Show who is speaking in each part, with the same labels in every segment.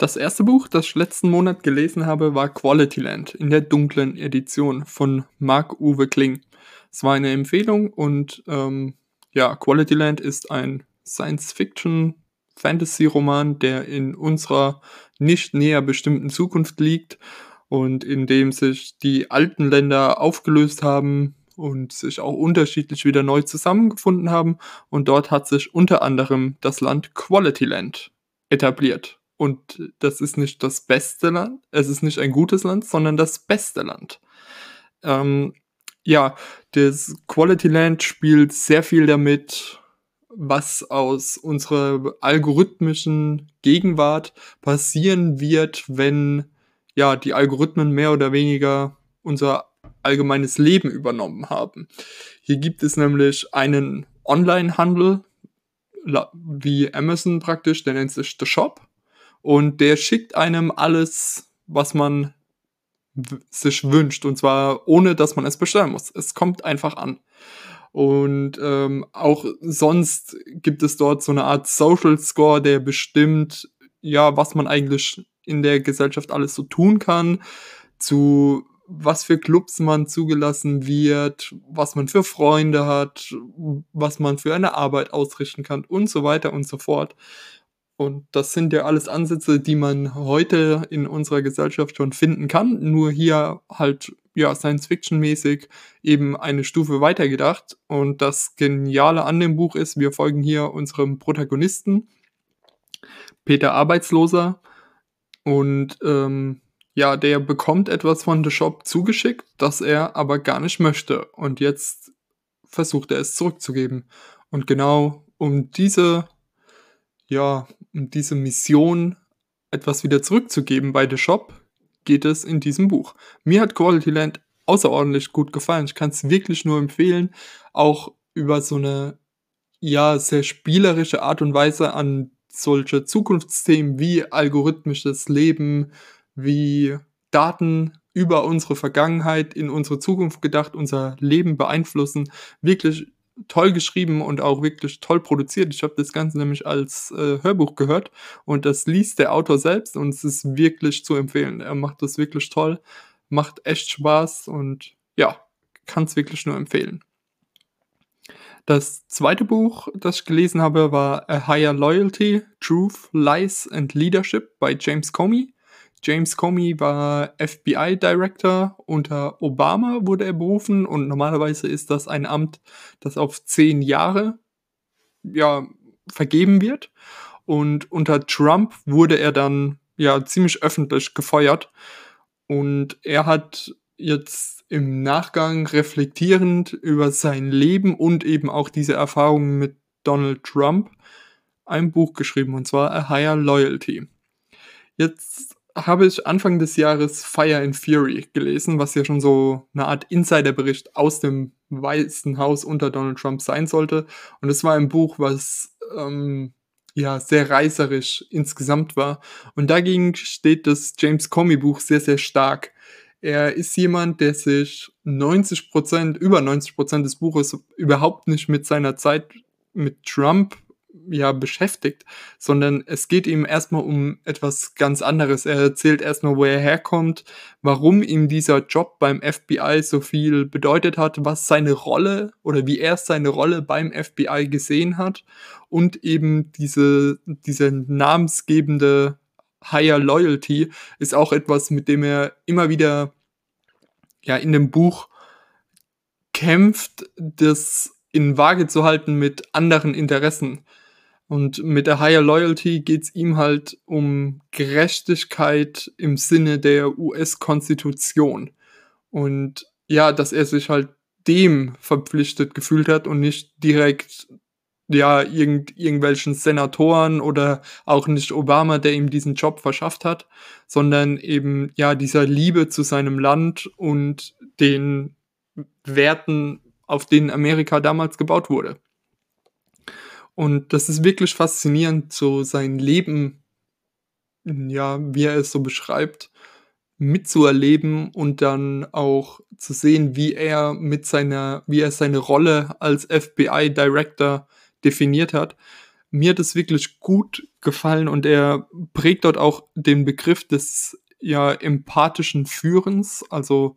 Speaker 1: Das erste Buch, das ich letzten Monat gelesen habe, war Quality Land in der dunklen Edition von Marc-Uwe Kling. Es war eine Empfehlung und ähm, ja, Quality Land ist ein Science-Fiction-Fantasy-Roman, der in unserer nicht näher bestimmten Zukunft liegt und in dem sich die alten Länder aufgelöst haben und sich auch unterschiedlich wieder neu zusammengefunden haben. Und dort hat sich unter anderem das Land Quality Land etabliert. Und das ist nicht das beste Land, es ist nicht ein gutes Land, sondern das beste Land. Ähm, ja, das Quality Land spielt sehr viel damit, was aus unserer algorithmischen Gegenwart passieren wird, wenn ja die Algorithmen mehr oder weniger unser allgemeines Leben übernommen haben. Hier gibt es nämlich einen Online-Handel, wie Amazon praktisch, der nennt sich The Shop und der schickt einem alles, was man sich wünscht und zwar ohne, dass man es bestellen muss. Es kommt einfach an. Und ähm, auch sonst gibt es dort so eine Art Social Score, der bestimmt, ja, was man eigentlich in der Gesellschaft alles so tun kann, zu was für Clubs man zugelassen wird, was man für Freunde hat, was man für eine Arbeit ausrichten kann und so weiter und so fort. Und das sind ja alles Ansätze, die man heute in unserer Gesellschaft schon finden kann, nur hier halt ja Science-Fiction-mäßig eben eine Stufe weitergedacht. Und das Geniale an dem Buch ist, wir folgen hier unserem Protagonisten, Peter Arbeitsloser. Und ähm, ja, der bekommt etwas von The Shop zugeschickt, das er aber gar nicht möchte. Und jetzt versucht er es zurückzugeben. Und genau um diese ja, um diese Mission etwas wieder zurückzugeben bei The Shop, geht es in diesem Buch. Mir hat Quality Land außerordentlich gut gefallen. Ich kann es wirklich nur empfehlen, auch über so eine ja sehr spielerische Art und Weise an solche Zukunftsthemen wie algorithmisches Leben, wie Daten über unsere Vergangenheit in unsere Zukunft gedacht, unser Leben beeinflussen, wirklich toll geschrieben und auch wirklich toll produziert. Ich habe das Ganze nämlich als äh, Hörbuch gehört und das liest der Autor selbst und es ist wirklich zu empfehlen. Er macht das wirklich toll, macht echt Spaß und ja, kann es wirklich nur empfehlen. Das zweite Buch, das ich gelesen habe, war A Higher Loyalty, Truth, Lies and Leadership bei James Comey. James Comey war FBI Director. Unter Obama wurde er berufen und normalerweise ist das ein Amt, das auf zehn Jahre ja, vergeben wird. Und unter Trump wurde er dann ja ziemlich öffentlich gefeuert. Und er hat jetzt im Nachgang reflektierend über sein Leben und eben auch diese Erfahrungen mit Donald Trump ein Buch geschrieben, und zwar A Higher Loyalty. Jetzt habe ich Anfang des Jahres Fire and Fury gelesen, was ja schon so eine Art Insiderbericht aus dem Weißen Haus unter Donald Trump sein sollte. Und es war ein Buch, was ähm, ja sehr reißerisch insgesamt war. Und dagegen steht das James Comey Buch sehr, sehr stark. Er ist jemand, der sich 90 Prozent, über 90 Prozent des Buches überhaupt nicht mit seiner Zeit mit Trump ja beschäftigt, sondern es geht ihm erstmal um etwas ganz anderes. Er erzählt erstmal, wo er herkommt, warum ihm dieser Job beim FBI so viel bedeutet hat, was seine Rolle oder wie er seine Rolle beim FBI gesehen hat und eben diese, diese namensgebende Higher Loyalty ist auch etwas, mit dem er immer wieder ja in dem Buch kämpft, das in Waage zu halten mit anderen Interessen. Und mit der Higher Loyalty geht's ihm halt um Gerechtigkeit im Sinne der US-Konstitution. Und ja, dass er sich halt dem verpflichtet gefühlt hat und nicht direkt ja irgend, irgendwelchen Senatoren oder auch nicht Obama, der ihm diesen Job verschafft hat, sondern eben ja dieser Liebe zu seinem Land und den Werten, auf denen Amerika damals gebaut wurde. Und das ist wirklich faszinierend, so sein Leben, ja, wie er es so beschreibt, mitzuerleben und dann auch zu sehen, wie er mit seiner, wie er seine Rolle als FBI Director definiert hat. mir hat es wirklich gut gefallen und er prägt dort auch den Begriff des ja empathischen Führens, also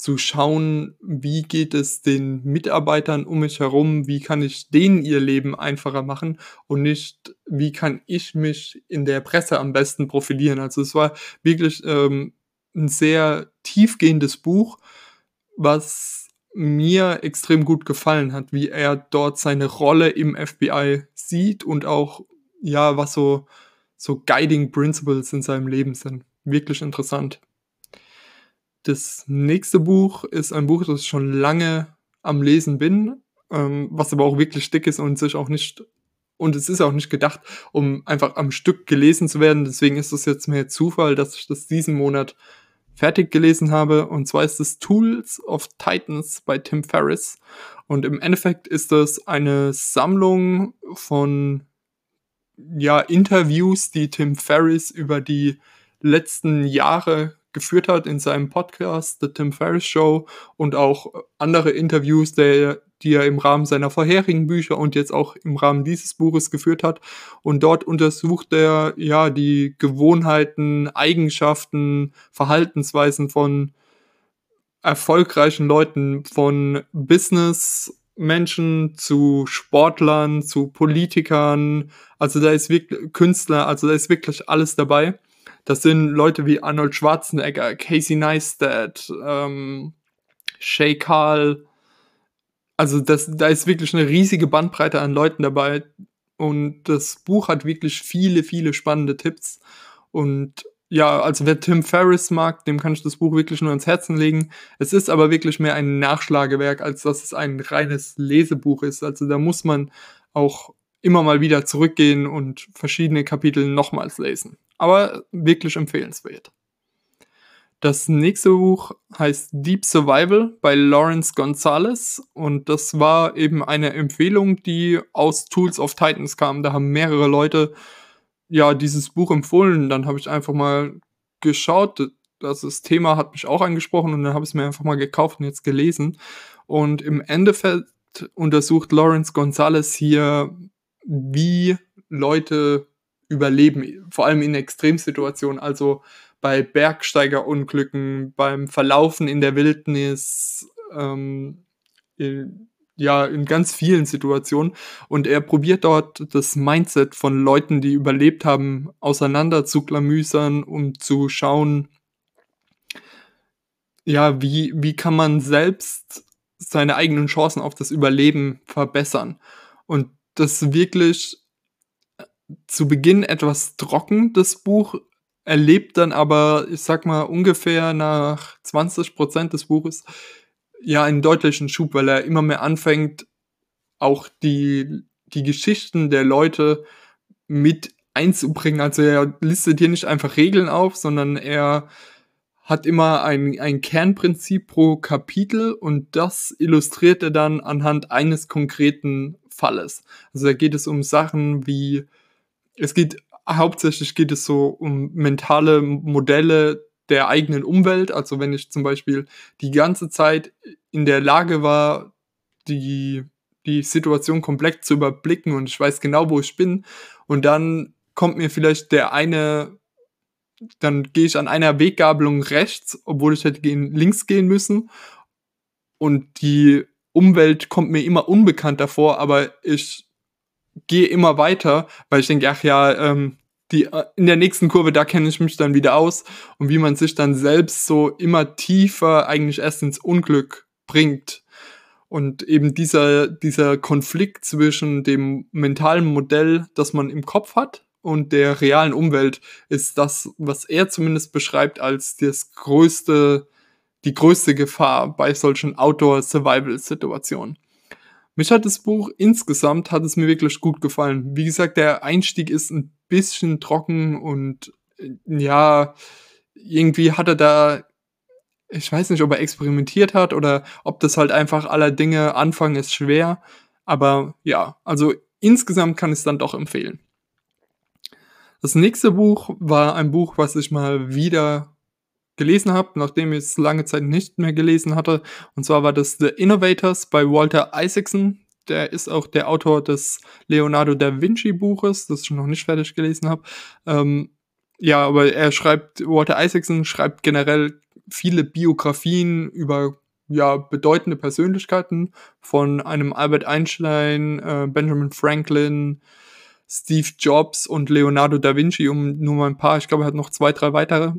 Speaker 1: zu schauen, wie geht es den Mitarbeitern um mich herum, wie kann ich denen ihr Leben einfacher machen und nicht, wie kann ich mich in der Presse am besten profilieren. Also es war wirklich ähm, ein sehr tiefgehendes Buch, was mir extrem gut gefallen hat, wie er dort seine Rolle im FBI sieht und auch, ja, was so, so Guiding Principles in seinem Leben sind. Wirklich interessant. Das nächste Buch ist ein Buch, das ich schon lange am Lesen bin, ähm, was aber auch wirklich dick ist und sich auch nicht und es ist auch nicht gedacht, um einfach am Stück gelesen zu werden. Deswegen ist es jetzt mehr Zufall, dass ich das diesen Monat fertig gelesen habe. Und zwar ist es Tools of Titans bei Tim Ferriss. Und im Endeffekt ist das eine Sammlung von ja, Interviews, die Tim Ferriss über die letzten Jahre geführt hat in seinem Podcast The Tim Ferriss Show und auch andere Interviews, der, die er im Rahmen seiner vorherigen Bücher und jetzt auch im Rahmen dieses Buches geführt hat. Und dort untersucht er ja die Gewohnheiten, Eigenschaften, Verhaltensweisen von erfolgreichen Leuten, von Businessmenschen zu Sportlern, zu Politikern, also da ist wirklich Künstler, also da ist wirklich alles dabei. Das sind Leute wie Arnold Schwarzenegger, Casey Neistat, ähm, Shay Carl. Also das, da ist wirklich eine riesige Bandbreite an Leuten dabei. Und das Buch hat wirklich viele, viele spannende Tipps. Und ja, also wer Tim Ferriss mag, dem kann ich das Buch wirklich nur ans Herzen legen. Es ist aber wirklich mehr ein Nachschlagewerk, als dass es ein reines Lesebuch ist. Also da muss man auch immer mal wieder zurückgehen und verschiedene Kapitel nochmals lesen aber wirklich empfehlenswert. Das nächste Buch heißt Deep Survival bei Lawrence Gonzalez und das war eben eine Empfehlung, die aus Tools of Titans kam. Da haben mehrere Leute ja dieses Buch empfohlen. Dann habe ich einfach mal geschaut. Das Thema hat mich auch angesprochen und dann habe ich es mir einfach mal gekauft und jetzt gelesen. Und im Endeffekt untersucht Lawrence Gonzalez hier, wie Leute überleben, vor allem in Extremsituationen, also bei Bergsteigerunglücken, beim Verlaufen in der Wildnis, ähm, in, ja, in ganz vielen Situationen. Und er probiert dort das Mindset von Leuten, die überlebt haben, auseinander zu klamüsern, um zu schauen, ja, wie, wie kann man selbst seine eigenen Chancen auf das Überleben verbessern. Und das wirklich zu Beginn etwas trocken, das Buch, erlebt dann aber, ich sag mal, ungefähr nach 20 Prozent des Buches ja einen deutlichen Schub, weil er immer mehr anfängt, auch die, die Geschichten der Leute mit einzubringen. Also er listet hier nicht einfach Regeln auf, sondern er hat immer ein, ein Kernprinzip pro Kapitel und das illustriert er dann anhand eines konkreten Falles. Also da geht es um Sachen wie es geht hauptsächlich geht es so um mentale Modelle der eigenen Umwelt. Also wenn ich zum Beispiel die ganze Zeit in der Lage war, die, die Situation komplett zu überblicken und ich weiß genau, wo ich bin und dann kommt mir vielleicht der eine, dann gehe ich an einer Weggabelung rechts, obwohl ich hätte gehen, links gehen müssen und die Umwelt kommt mir immer unbekannt davor, aber ich gehe immer weiter, weil ich denke, ach ja, ähm, die, äh, in der nächsten Kurve, da kenne ich mich dann wieder aus und wie man sich dann selbst so immer tiefer eigentlich erst ins Unglück bringt. Und eben dieser, dieser Konflikt zwischen dem mentalen Modell, das man im Kopf hat, und der realen Umwelt ist das, was er zumindest beschreibt als das größte, die größte Gefahr bei solchen Outdoor-Survival-Situationen. Mich hat das Buch insgesamt, hat es mir wirklich gut gefallen. Wie gesagt, der Einstieg ist ein bisschen trocken und äh, ja, irgendwie hat er da, ich weiß nicht, ob er experimentiert hat oder ob das halt einfach aller Dinge Anfang ist schwer. Aber ja, also insgesamt kann ich es dann doch empfehlen. Das nächste Buch war ein Buch, was ich mal wieder gelesen habe, nachdem ich es lange Zeit nicht mehr gelesen hatte. Und zwar war das The Innovators bei Walter Isaacson. der ist auch der Autor des Leonardo da Vinci Buches, das ich noch nicht fertig gelesen habe. Ähm, ja, aber er schreibt, Walter Isaacson schreibt generell viele Biografien über ja, bedeutende Persönlichkeiten von einem Albert Einstein, äh, Benjamin Franklin, Steve Jobs und Leonardo da Vinci, um nur mal ein paar, ich glaube, er hat noch zwei, drei weitere.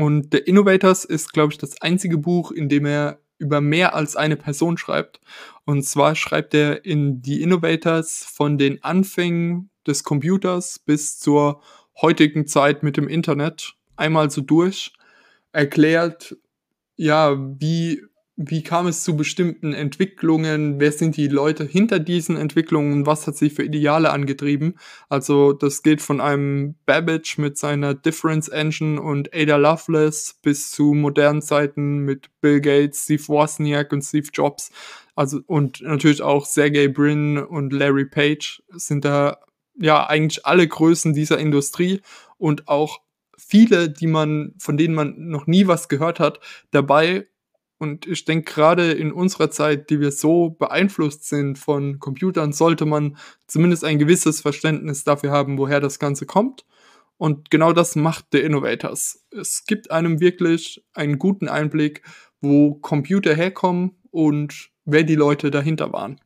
Speaker 1: Und The Innovators ist, glaube ich, das einzige Buch, in dem er über mehr als eine Person schreibt. Und zwar schreibt er in The Innovators von den Anfängen des Computers bis zur heutigen Zeit mit dem Internet einmal so durch, erklärt, ja, wie wie kam es zu bestimmten Entwicklungen? Wer sind die Leute hinter diesen Entwicklungen? Was hat sie für Ideale angetrieben? Also das geht von einem Babbage mit seiner Difference Engine und Ada Lovelace bis zu modernen Zeiten mit Bill Gates, Steve Wozniak und Steve Jobs. Also und natürlich auch Sergey Brin und Larry Page sind da ja eigentlich alle Größen dieser Industrie und auch viele, die man, von denen man noch nie was gehört hat, dabei und ich denke, gerade in unserer Zeit, die wir so beeinflusst sind von Computern, sollte man zumindest ein gewisses Verständnis dafür haben, woher das Ganze kommt. Und genau das macht The Innovators. Es gibt einem wirklich einen guten Einblick, wo Computer herkommen und wer die Leute dahinter waren.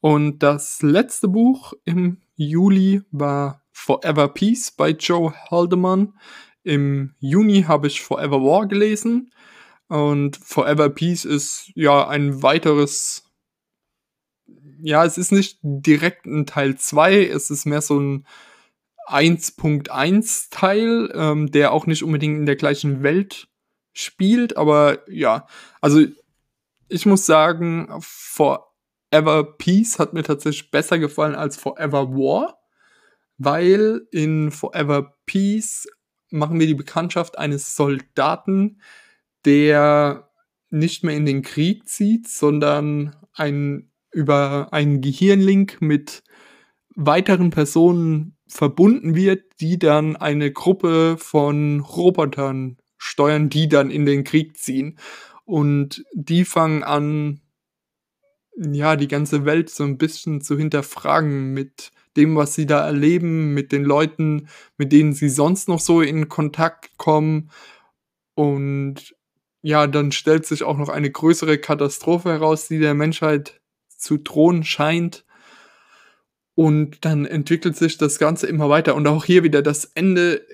Speaker 1: Und das letzte Buch im Juli war Forever Peace bei Joe Haldeman. Im Juni habe ich Forever War gelesen. Und Forever Peace ist ja ein weiteres, ja, es ist nicht direkt ein Teil 2, es ist mehr so ein 1.1 Teil, ähm, der auch nicht unbedingt in der gleichen Welt spielt, aber ja, also ich muss sagen, Forever Peace hat mir tatsächlich besser gefallen als Forever War, weil in Forever Peace machen wir die Bekanntschaft eines Soldaten, der nicht mehr in den Krieg zieht, sondern ein, über einen Gehirnlink mit weiteren Personen verbunden wird, die dann eine Gruppe von Robotern steuern, die dann in den Krieg ziehen. Und die fangen an, ja, die ganze Welt so ein bisschen zu hinterfragen mit dem, was sie da erleben, mit den Leuten, mit denen sie sonst noch so in Kontakt kommen. Und ja, dann stellt sich auch noch eine größere Katastrophe heraus, die der Menschheit zu drohen scheint. Und dann entwickelt sich das Ganze immer weiter. Und auch hier wieder das Ende.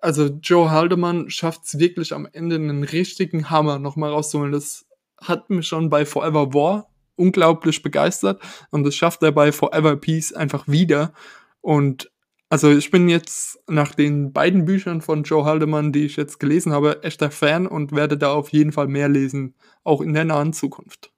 Speaker 1: Also Joe Haldeman schafft es wirklich am Ende einen richtigen Hammer nochmal rauszuholen. Das hat mich schon bei Forever War unglaublich begeistert. Und das schafft er bei Forever Peace einfach wieder. Und also ich bin jetzt nach den beiden Büchern von Joe Haldeman, die ich jetzt gelesen habe, echter Fan und werde da auf jeden Fall mehr lesen, auch in der nahen Zukunft.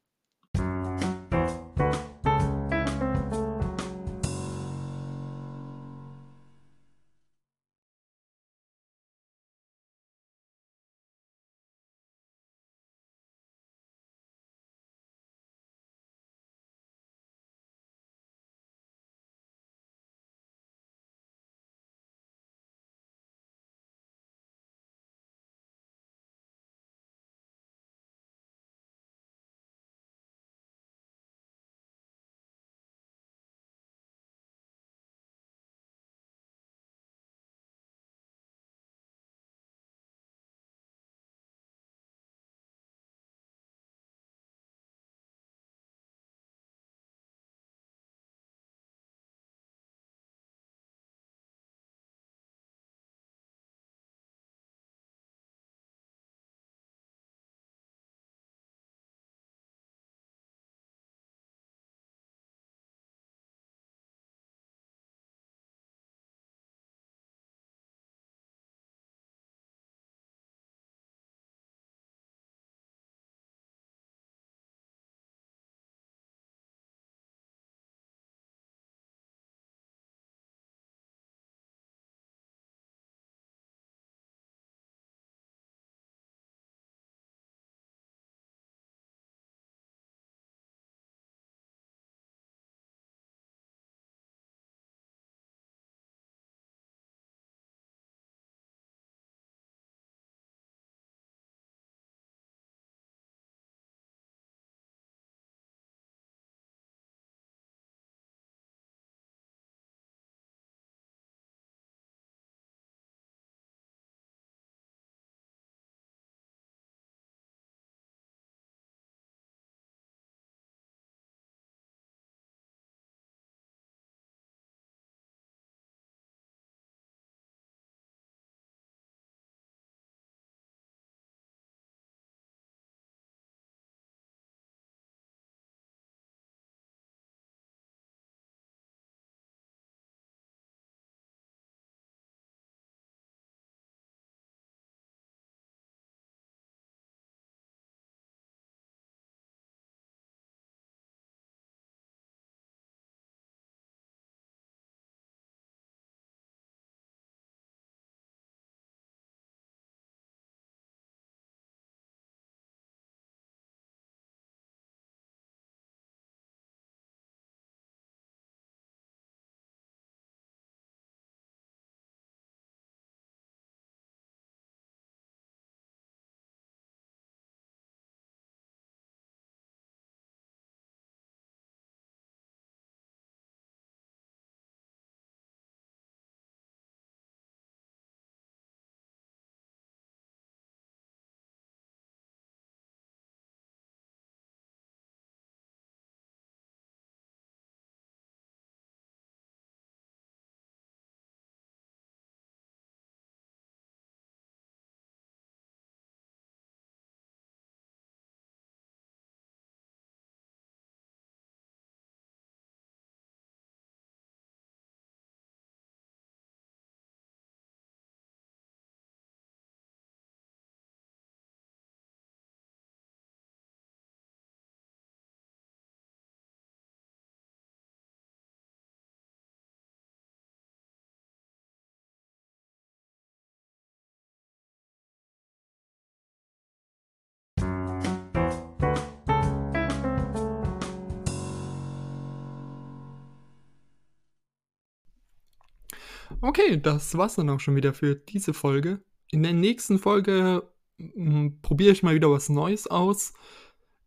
Speaker 1: Okay, das war's dann auch schon wieder für diese Folge. In der nächsten Folge mm, probiere ich mal wieder was Neues aus.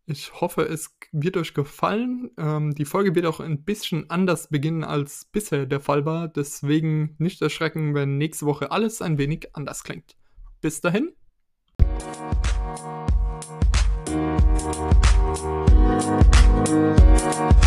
Speaker 1: Ich hoffe, es wird euch gefallen. Ähm, die Folge wird auch ein bisschen anders beginnen, als bisher der Fall war. Deswegen nicht erschrecken, wenn nächste Woche alles ein wenig anders klingt. Bis dahin. Musik